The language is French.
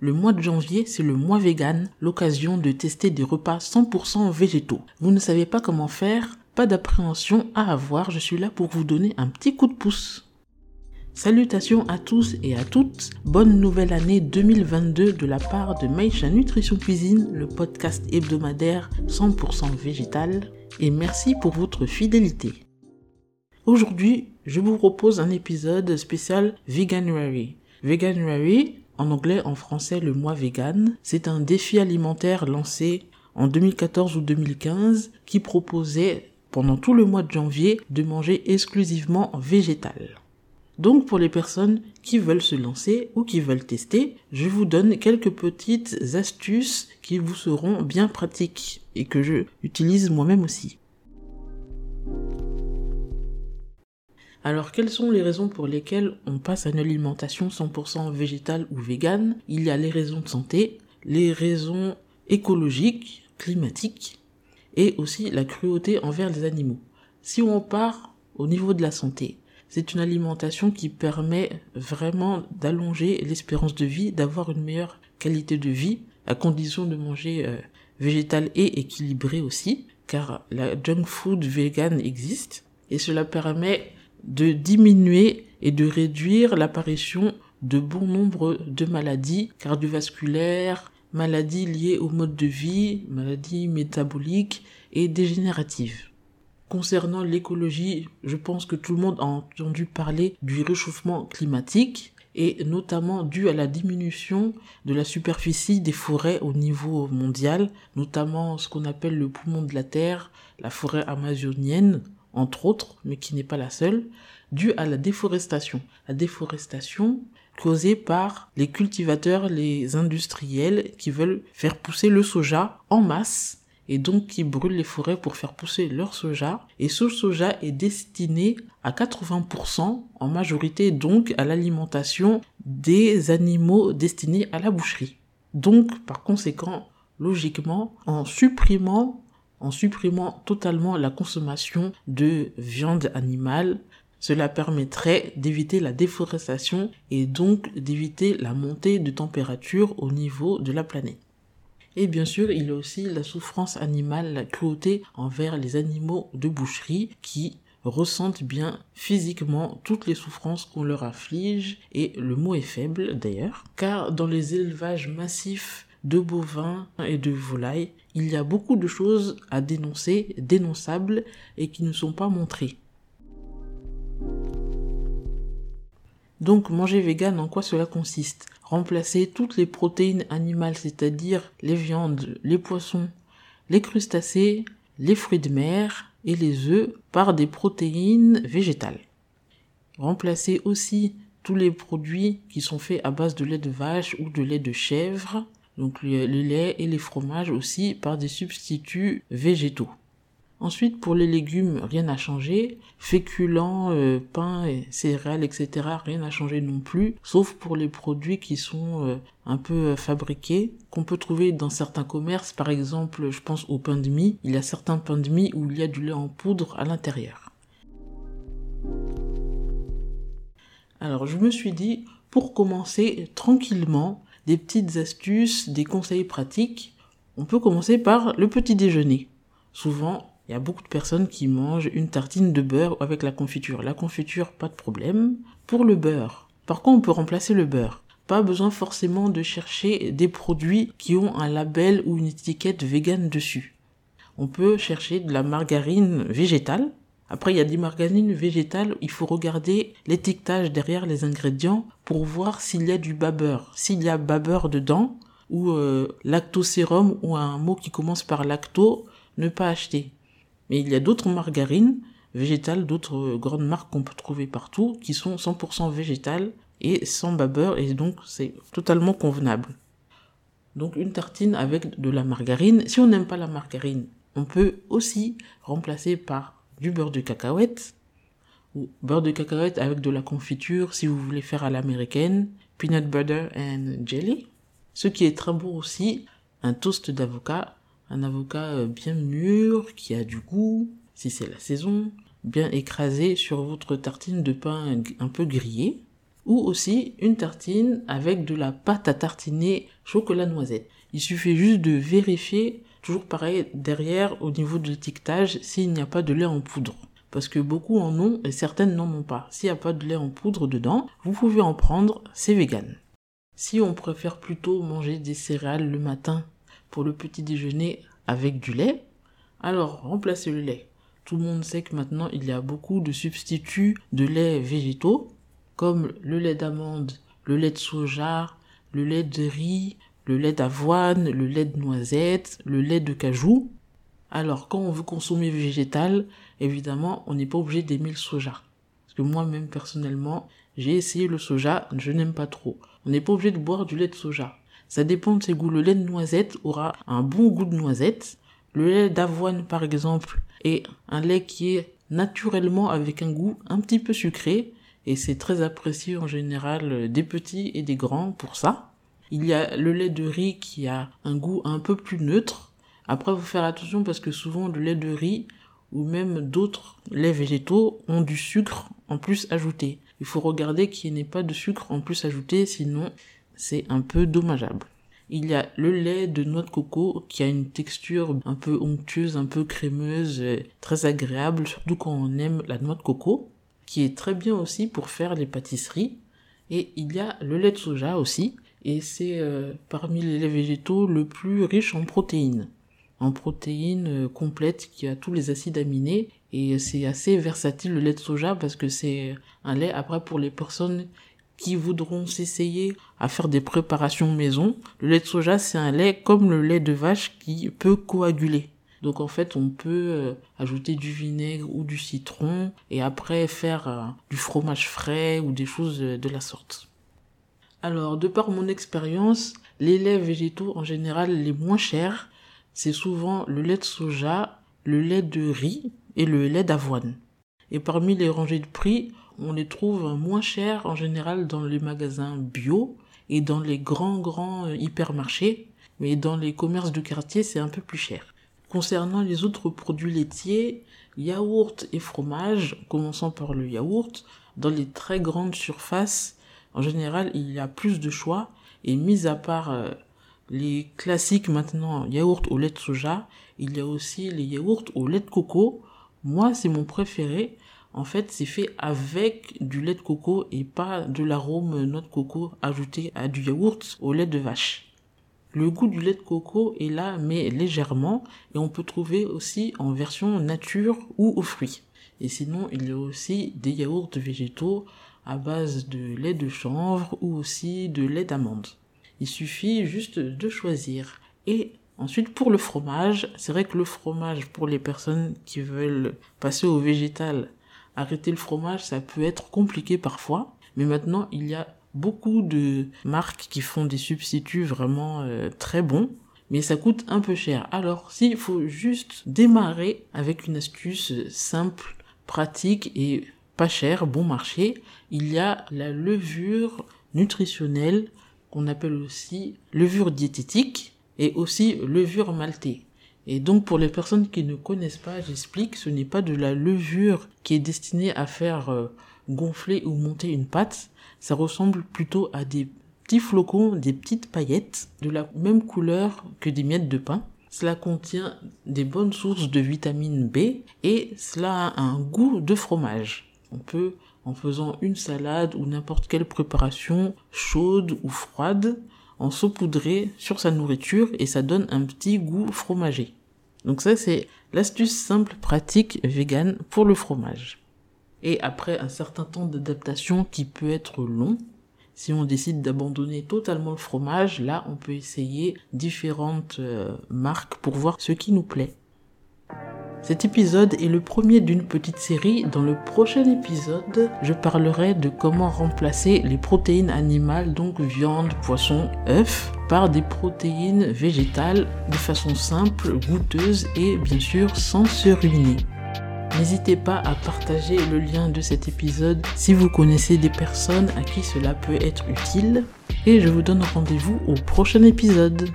Le mois de janvier, c'est le mois vegan, l'occasion de tester des repas 100% végétaux. Vous ne savez pas comment faire Pas d'appréhension à avoir, je suis là pour vous donner un petit coup de pouce. Salutations à tous et à toutes. Bonne nouvelle année 2022 de la part de Maïcha Nutrition Cuisine, le podcast hebdomadaire 100% végétal. Et merci pour votre fidélité. Aujourd'hui, je vous propose un épisode spécial Veganuary. Veganuary, en anglais, en français, le mois vegan, c'est un défi alimentaire lancé en 2014 ou 2015 qui proposait pendant tout le mois de janvier de manger exclusivement végétal. Donc pour les personnes qui veulent se lancer ou qui veulent tester, je vous donne quelques petites astuces qui vous seront bien pratiques et que je utilise moi-même aussi. Alors quelles sont les raisons pour lesquelles on passe à une alimentation 100% végétale ou végane? Il y a les raisons de santé, les raisons écologiques, climatiques et aussi la cruauté envers les animaux. Si on part au niveau de la santé, c'est une alimentation qui permet vraiment d'allonger l'espérance de vie, d'avoir une meilleure qualité de vie, à condition de manger euh, végétal et équilibré aussi, car la junk food vegan existe, et cela permet de diminuer et de réduire l'apparition de bon nombre de maladies cardiovasculaires, maladies liées au mode de vie, maladies métaboliques et dégénératives. Concernant l'écologie, je pense que tout le monde a entendu parler du réchauffement climatique et notamment dû à la diminution de la superficie des forêts au niveau mondial, notamment ce qu'on appelle le poumon de la Terre, la forêt amazonienne, entre autres, mais qui n'est pas la seule, dû à la déforestation. La déforestation causée par les cultivateurs, les industriels qui veulent faire pousser le soja en masse et donc qui brûlent les forêts pour faire pousser leur soja. Et ce soja est destiné à 80% en majorité donc à l'alimentation des animaux destinés à la boucherie. Donc par conséquent, logiquement, en supprimant en supprimant totalement la consommation de viande animale, cela permettrait d'éviter la déforestation et donc d'éviter la montée de température au niveau de la planète. Et bien sûr, il y a aussi la souffrance animale, la cruauté envers les animaux de boucherie qui ressentent bien physiquement toutes les souffrances qu'on leur afflige, et le mot est faible d'ailleurs, car dans les élevages massifs de bovins et de volailles, il y a beaucoup de choses à dénoncer, dénonçables, et qui ne sont pas montrées. Donc manger vegan, en quoi cela consiste? Remplacer toutes les protéines animales, c'est-à-dire les viandes, les poissons, les crustacés, les fruits de mer et les œufs par des protéines végétales. Remplacer aussi tous les produits qui sont faits à base de lait de vache ou de lait de chèvre, donc le, lait et les fromages aussi par des substituts végétaux. Ensuite, pour les légumes, rien n'a changé. Féculents, euh, pain, céréales, etc., rien n'a changé non plus, sauf pour les produits qui sont euh, un peu euh, fabriqués, qu'on peut trouver dans certains commerces. Par exemple, je pense au pain de mie. Il y a certains pains de mie où il y a du lait en poudre à l'intérieur. Alors, je me suis dit, pour commencer tranquillement, des petites astuces, des conseils pratiques, on peut commencer par le petit déjeuner. Souvent, il y a beaucoup de personnes qui mangent une tartine de beurre avec la confiture. La confiture, pas de problème. Pour le beurre, par contre, on peut remplacer le beurre? Pas besoin forcément de chercher des produits qui ont un label ou une étiquette vegan dessus. On peut chercher de la margarine végétale. Après, il y a des margarines végétales, il faut regarder l'étiquetage derrière les ingrédients pour voir s'il y a du babeur. S'il y a babeur dedans, ou euh, lactosérum, ou un mot qui commence par lacto, ne pas acheter. Mais il y a d'autres margarines végétales, d'autres grandes marques qu'on peut trouver partout, qui sont 100% végétales et sans babeur, et donc c'est totalement convenable. Donc une tartine avec de la margarine. Si on n'aime pas la margarine, on peut aussi remplacer par du beurre de cacahuète, ou beurre de cacahuète avec de la confiture si vous voulez faire à l'américaine, peanut butter and jelly. Ce qui est très bon aussi, un toast d'avocat un avocat euh, bien mûr, qui a du goût, si c'est la saison, bien écrasé sur votre tartine de pain un peu grillé, ou aussi une tartine avec de la pâte à tartiner chocolat noisette. Il suffit juste de vérifier, toujours pareil, derrière au niveau de l'étiquetage, s'il n'y a pas de lait en poudre. Parce que beaucoup en ont et certaines n'en ont pas. S'il n'y a pas de lait en poudre dedans, vous pouvez en prendre, c'est vegan. Si on préfère plutôt manger des céréales le matin pour le petit déjeuner avec du lait, alors remplacez le lait. Tout le monde sait que maintenant il y a beaucoup de substituts de lait végétaux, comme le lait d'amande, le lait de soja, le lait de riz, le lait d'avoine, le lait de noisette, le lait de cajou. Alors quand on veut consommer végétal, évidemment on n'est pas obligé d'aimer le soja. Parce que moi-même personnellement, j'ai essayé le soja, je n'aime pas trop. On n'est pas obligé de boire du lait de soja. Ça dépend de ses goûts. Le lait de noisette aura un bon goût de noisette. Le lait d'avoine, par exemple, est un lait qui est naturellement avec un goût un petit peu sucré. Et c'est très apprécié en général des petits et des grands pour ça. Il y a le lait de riz qui a un goût un peu plus neutre. Après, vous faire attention parce que souvent le lait de riz ou même d'autres laits végétaux ont du sucre en plus ajouté. Il faut regarder qu'il n'y ait pas de sucre en plus ajouté, sinon c'est un peu dommageable. Il y a le lait de noix de coco qui a une texture un peu onctueuse, un peu crémeuse, très agréable, surtout quand on aime la noix de coco, qui est très bien aussi pour faire les pâtisseries. Et il y a le lait de soja aussi, et c'est euh, parmi les végétaux le plus riche en protéines. En protéines euh, complètes qui a tous les acides aminés et c'est assez versatile le lait de soja parce que c'est un lait après pour les personnes qui voudront s'essayer à faire des préparations maison. Le lait de soja, c'est un lait comme le lait de vache qui peut coaguler. Donc en fait, on peut euh, ajouter du vinaigre ou du citron et après faire du fromage frais ou des choses de la sorte. Alors, de par mon expérience, les laits végétaux en général les moins chers, c'est souvent le lait de soja, le lait de riz et le lait d'avoine. Et parmi les rangées de prix, on les trouve moins chers en général dans les magasins bio et dans les grands grands euh, hypermarchés, mais dans les commerces de quartier c'est un peu plus cher. Concernant les autres produits laitiers, yaourt et fromage, commençant par le yaourt, dans les très grandes surfaces, en général il y a plus de choix et mis à part euh, les classiques maintenant yaourt au lait de soja, il y a aussi les yaourts au lait de coco. Moi c'est mon préféré en fait, c'est fait avec du lait de coco et pas de l'arôme noix de coco ajouté à du yaourt au lait de vache. Le goût du lait de coco est là, mais légèrement, et on peut trouver aussi en version nature ou aux fruits. Et sinon, il y a aussi des yaourts végétaux à base de lait de chanvre ou aussi de lait d'amande. Il suffit juste de choisir. Et ensuite, pour le fromage, c'est vrai que le fromage, pour les personnes qui veulent passer au végétal, arrêter le fromage, ça peut être compliqué parfois. Mais maintenant, il y a beaucoup de marques qui font des substituts vraiment euh, très bons. Mais ça coûte un peu cher. Alors, s'il faut juste démarrer avec une astuce simple, pratique et pas cher, bon marché, il y a la levure nutritionnelle qu'on appelle aussi levure diététique et aussi levure maltée. Et donc pour les personnes qui ne connaissent pas, j'explique, ce n'est pas de la levure qui est destinée à faire euh, gonfler ou monter une pâte, ça ressemble plutôt à des petits flocons, des petites paillettes de la même couleur que des miettes de pain. Cela contient des bonnes sources de vitamine B et cela a un goût de fromage. On peut, en faisant une salade ou n'importe quelle préparation chaude ou froide, en saupoudrer sur sa nourriture et ça donne un petit goût fromager. Donc ça, c'est l'astuce simple, pratique, vegan pour le fromage. Et après un certain temps d'adaptation qui peut être long, si on décide d'abandonner totalement le fromage, là, on peut essayer différentes euh, marques pour voir ce qui nous plaît. Cet épisode est le premier d'une petite série. Dans le prochain épisode, je parlerai de comment remplacer les protéines animales, donc viande, poisson, œufs, par des protéines végétales de façon simple, goûteuse et bien sûr sans se ruiner. N'hésitez pas à partager le lien de cet épisode si vous connaissez des personnes à qui cela peut être utile. Et je vous donne rendez-vous au prochain épisode.